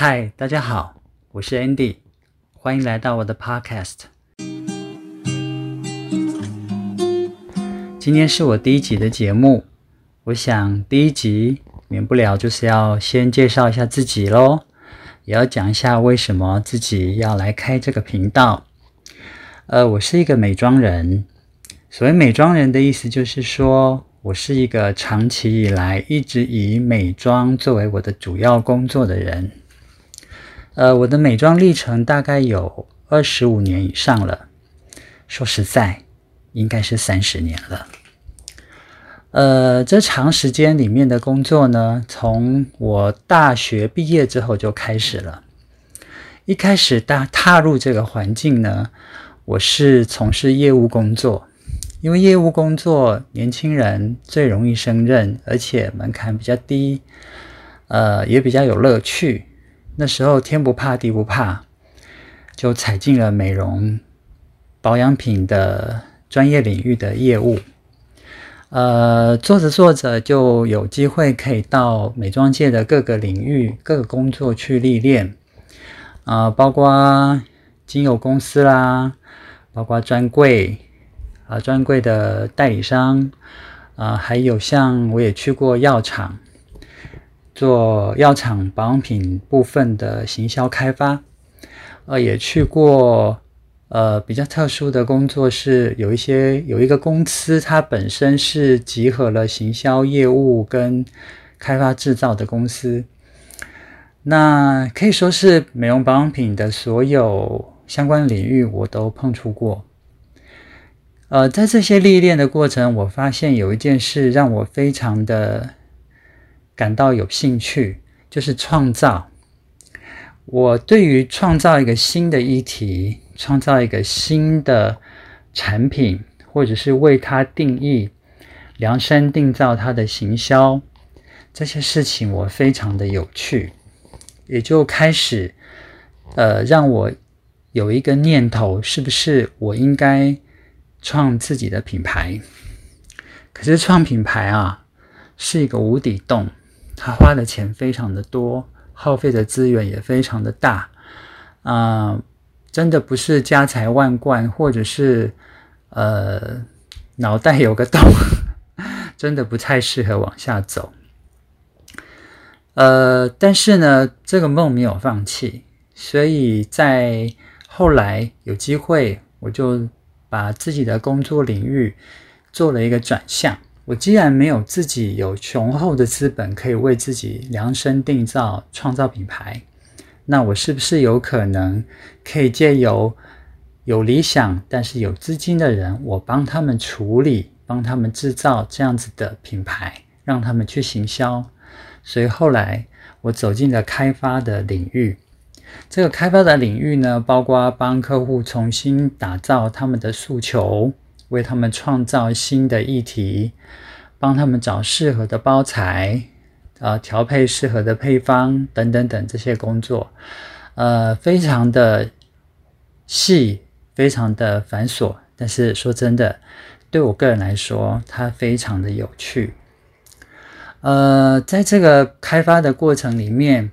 嗨，大家好，我是 Andy，欢迎来到我的 Podcast。今天是我第一集的节目，我想第一集免不了就是要先介绍一下自己喽，也要讲一下为什么自己要来开这个频道。呃，我是一个美妆人，所谓美妆人的意思就是说。我是一个长期以来一直以美妆作为我的主要工作的人。呃，我的美妆历程大概有二十五年以上了，说实在，应该是三十年了。呃，这长时间里面的工作呢，从我大学毕业之后就开始了。一开始大踏入这个环境呢，我是从事业务工作。因为业务工作，年轻人最容易胜任，而且门槛比较低，呃，也比较有乐趣。那时候天不怕地不怕，就踩进了美容保养品的专业领域的业务。呃，做着做着就有机会可以到美妆界的各个领域、各个工作去历练，啊，包括精油公司啦，包括专柜。啊，专柜的代理商，啊，还有像我也去过药厂，做药厂保养品部分的行销开发，呃，也去过，呃，比较特殊的工作是有一些有一个公司，它本身是集合了行销业务跟开发制造的公司，那可以说是美容保养品的所有相关领域我都碰触过。呃，在这些历练的过程，我发现有一件事让我非常的感到有兴趣，就是创造。我对于创造一个新的议题，创造一个新的产品，或者是为它定义、量身定造它的行销，这些事情我非常的有趣，也就开始呃，让我有一个念头，是不是我应该。创自己的品牌，可是创品牌啊是一个无底洞，他花的钱非常的多，耗费的资源也非常的大，啊，真的不是家财万贯，或者是呃脑袋有个洞，真的不太适合往下走。呃，但是呢，这个梦没有放弃，所以在后来有机会，我就。把自己的工作领域做了一个转向。我既然没有自己有雄厚的资本可以为自己量身定造、创造品牌，那我是不是有可能可以借由有理想但是有资金的人，我帮他们处理、帮他们制造这样子的品牌，让他们去行销？所以后来我走进了开发的领域。这个开发的领域呢，包括帮客户重新打造他们的诉求，为他们创造新的议题，帮他们找适合的包材，啊，调配适合的配方等等等这些工作，呃，非常的细，非常的繁琐。但是说真的，对我个人来说，它非常的有趣。呃，在这个开发的过程里面。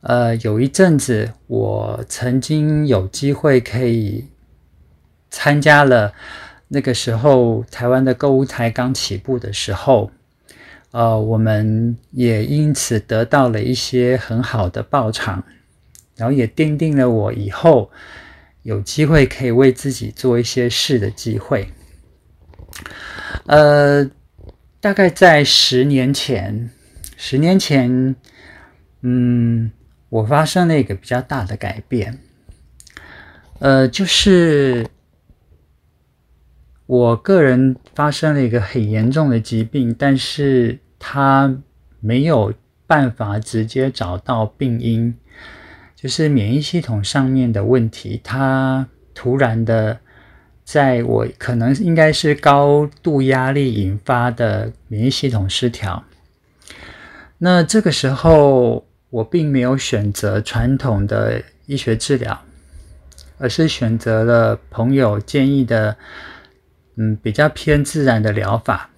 呃，有一阵子，我曾经有机会可以参加了那个时候台湾的购物台刚起步的时候，呃，我们也因此得到了一些很好的报偿，然后也奠定了我以后有机会可以为自己做一些事的机会。呃，大概在十年前，十年前，嗯。我发生了一个比较大的改变，呃，就是我个人发生了一个很严重的疾病，但是他没有办法直接找到病因，就是免疫系统上面的问题，他突然的，在我可能应该是高度压力引发的免疫系统失调，那这个时候。我并没有选择传统的医学治疗，而是选择了朋友建议的，嗯，比较偏自然的疗法，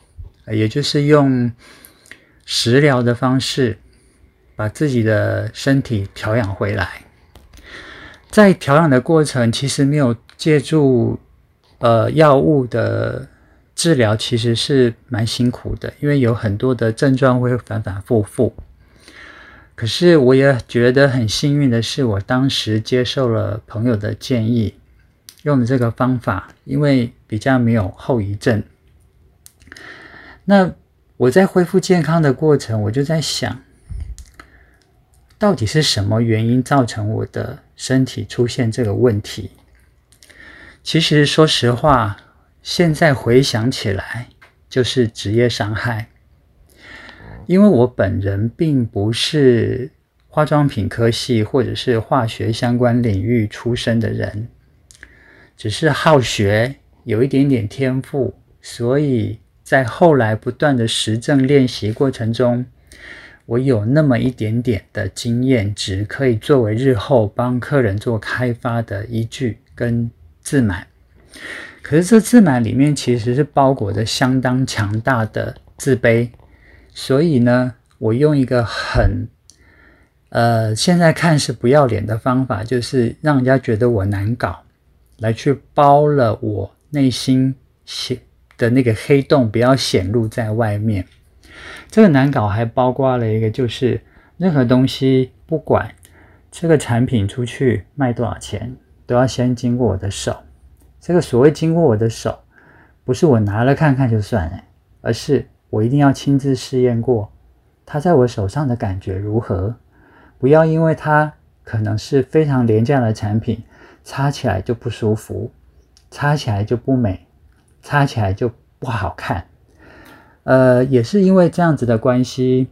也就是用食疗的方式，把自己的身体调养回来。在调养的过程，其实没有借助呃药物的治疗，其实是蛮辛苦的，因为有很多的症状会反反复复。可是我也觉得很幸运的是，我当时接受了朋友的建议，用的这个方法，因为比较没有后遗症。那我在恢复健康的过程，我就在想，到底是什么原因造成我的身体出现这个问题？其实说实话，现在回想起来，就是职业伤害。因为我本人并不是化妆品科系或者是化学相关领域出身的人，只是好学，有一点点天赋，所以在后来不断的实证练习过程中，我有那么一点点的经验值，可以作为日后帮客人做开发的依据跟自满。可是这自满里面其实是包裹着相当强大的自卑。所以呢，我用一个很，呃，现在看是不要脸的方法，就是让人家觉得我难搞，来去包了我内心显的那个黑洞，不要显露在外面。这个难搞还包括了一个，就是任何东西，不管这个产品出去卖多少钱，都要先经过我的手。这个所谓经过我的手，不是我拿了看看就算了，而是。我一定要亲自试验过，它在我手上的感觉如何？不要因为它可能是非常廉价的产品，擦起来就不舒服，擦起来就不美，擦起来就不好看。呃，也是因为这样子的关系，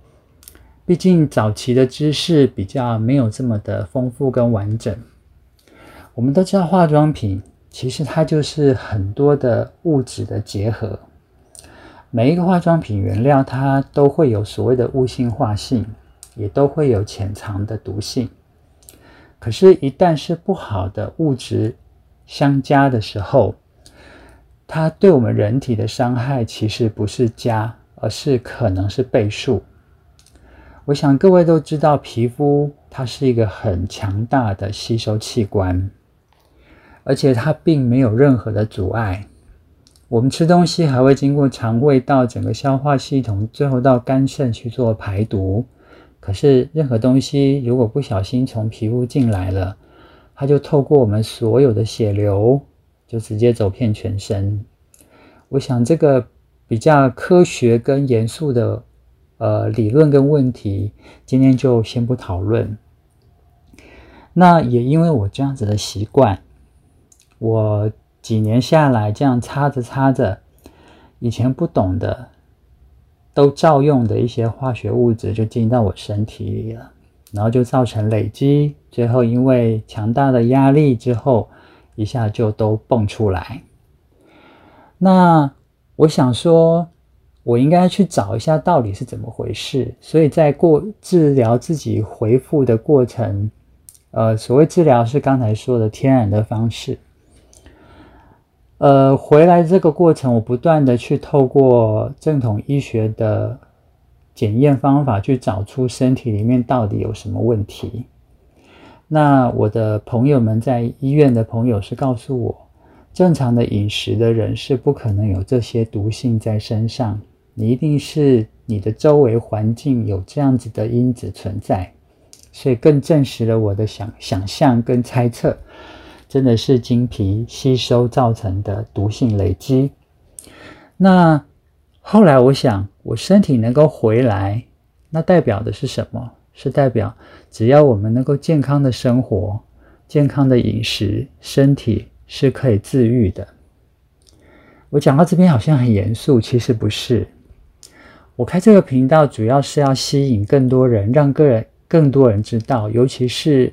毕竟早期的知识比较没有这么的丰富跟完整。我们都知道化妆品其实它就是很多的物质的结合。每一个化妆品原料，它都会有所谓的物性化性，也都会有潜藏的毒性。可是，一旦是不好的物质相加的时候，它对我们人体的伤害其实不是加，而是可能是倍数。我想各位都知道，皮肤它是一个很强大的吸收器官，而且它并没有任何的阻碍。我们吃东西还会经过肠胃道整个消化系统，最后到肝肾去做排毒。可是任何东西如果不小心从皮肤进来了，它就透过我们所有的血流，就直接走遍全身。我想这个比较科学跟严肃的呃理论跟问题，今天就先不讨论。那也因为我这样子的习惯，我。几年下来，这样擦着擦着，以前不懂的，都照用的一些化学物质就进到我身体里了，然后就造成累积，最后因为强大的压力之后，一下就都蹦出来。那我想说，我应该去找一下到底是怎么回事。所以在过治疗自己恢复的过程，呃，所谓治疗是刚才说的天然的方式。呃，回来这个过程，我不断的去透过正统医学的检验方法，去找出身体里面到底有什么问题。那我的朋友们在医院的朋友是告诉我，正常的饮食的人是不可能有这些毒性在身上，你一定是你的周围环境有这样子的因子存在，所以更证实了我的想想象跟猜测。真的是经皮吸收造成的毒性累积。那后来我想，我身体能够回来，那代表的是什么？是代表只要我们能够健康的生活、健康的饮食，身体是可以自愈的。我讲到这边好像很严肃，其实不是。我开这个频道主要是要吸引更多人，让个人更多人知道，尤其是。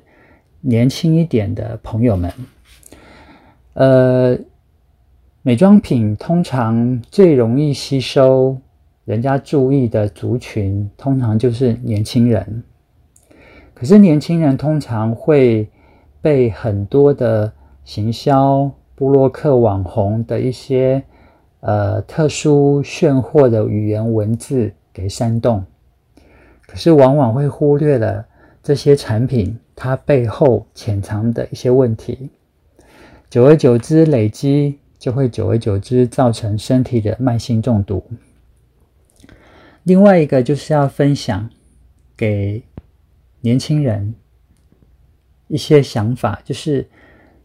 年轻一点的朋友们，呃，美妆品通常最容易吸收人家注意的族群，通常就是年轻人。可是年轻人通常会被很多的行销、布洛克、网红的一些呃特殊炫惑的语言文字给煽动。可是往往会忽略了这些产品它背后潜藏的一些问题，久而久之累积，就会久而久之造成身体的慢性中毒。另外一个就是要分享给年轻人一些想法，就是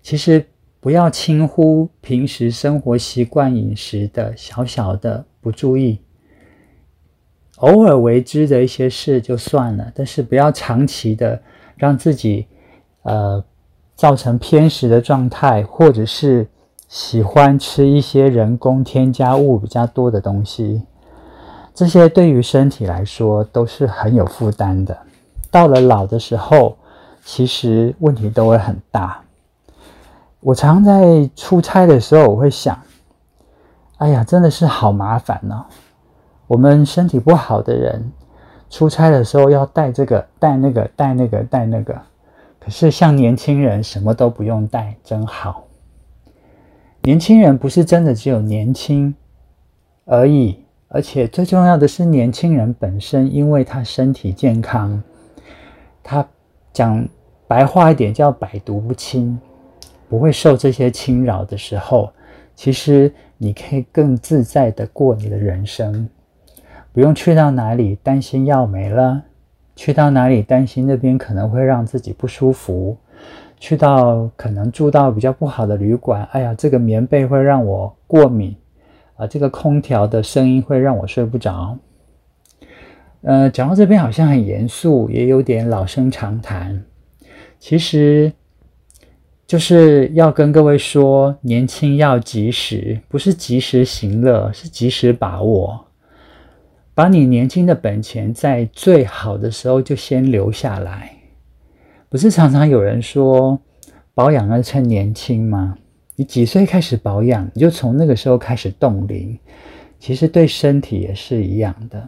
其实不要轻忽平时生活习惯、饮食的小小的不注意。偶尔为之的一些事就算了，但是不要长期的让自己呃造成偏食的状态，或者是喜欢吃一些人工添加物比较多的东西，这些对于身体来说都是很有负担的。到了老的时候，其实问题都会很大。我常在出差的时候，我会想，哎呀，真的是好麻烦呢。我们身体不好的人，出差的时候要带这个带那个带那个带那个，可是像年轻人什么都不用带，真好。年轻人不是真的只有年轻而已，而且最重要的是年轻人本身，因为他身体健康，他讲白话一点叫百毒不侵，不会受这些侵扰的时候，其实你可以更自在的过你的人生。不用去到哪里担心药没了，去到哪里担心那边可能会让自己不舒服，去到可能住到比较不好的旅馆，哎呀，这个棉被会让我过敏，啊，这个空调的声音会让我睡不着。呃，讲到这边好像很严肃，也有点老生常谈，其实就是要跟各位说，年轻要及时，不是及时行乐，是及时把握。把你年轻的本钱在最好的时候就先留下来，不是常常有人说保养要趁年轻吗？你几岁开始保养，你就从那个时候开始冻龄，其实对身体也是一样的。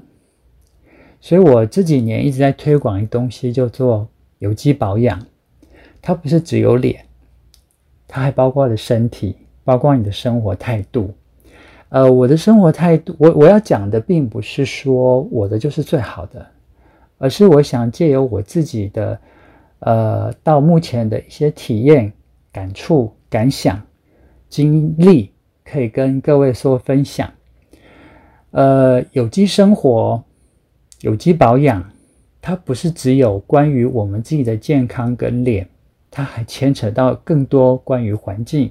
所以我这几年一直在推广一东西，叫做有机保养。它不是只有脸，它还包括了身体，包括你的生活态度。呃，我的生活态度，我我要讲的并不是说我的就是最好的，而是我想借由我自己的，呃，到目前的一些体验、感触、感想、经历，可以跟各位说分享。呃，有机生活、有机保养，它不是只有关于我们自己的健康跟脸，它还牵扯到更多关于环境。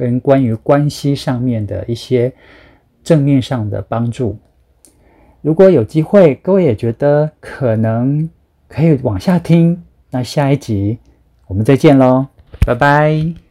跟关于关系上面的一些正面上的帮助，如果有机会，各位也觉得可能可以往下听，那下一集我们再见喽，拜拜。